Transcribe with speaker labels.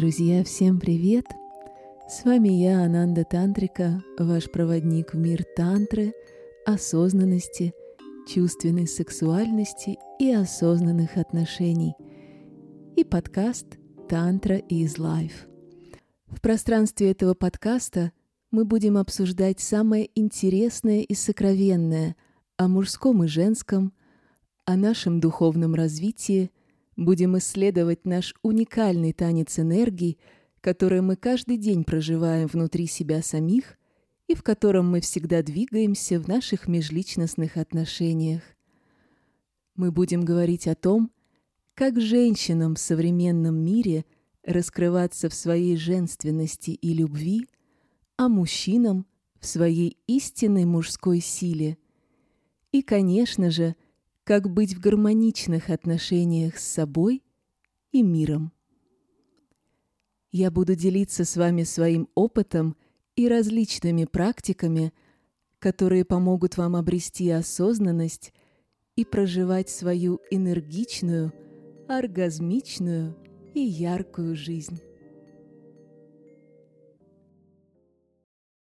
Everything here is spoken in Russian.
Speaker 1: Друзья, всем привет! С вами я, Ананда Тантрика, ваш проводник в мир тантры, осознанности, чувственной сексуальности и осознанных отношений. И подкаст «Тантра is Life». В пространстве этого подкаста мы будем обсуждать самое интересное и сокровенное о мужском и женском, о нашем духовном развитии – Будем исследовать наш уникальный танец энергий, который мы каждый день проживаем внутри себя самих и в котором мы всегда двигаемся в наших межличностных отношениях. Мы будем говорить о том, как женщинам в современном мире раскрываться в своей женственности и любви, а мужчинам в своей истинной мужской силе. И, конечно же, как быть в гармоничных отношениях с собой и миром. Я буду делиться с вами своим опытом и различными практиками, которые помогут вам обрести осознанность и проживать свою энергичную, оргазмичную и яркую жизнь.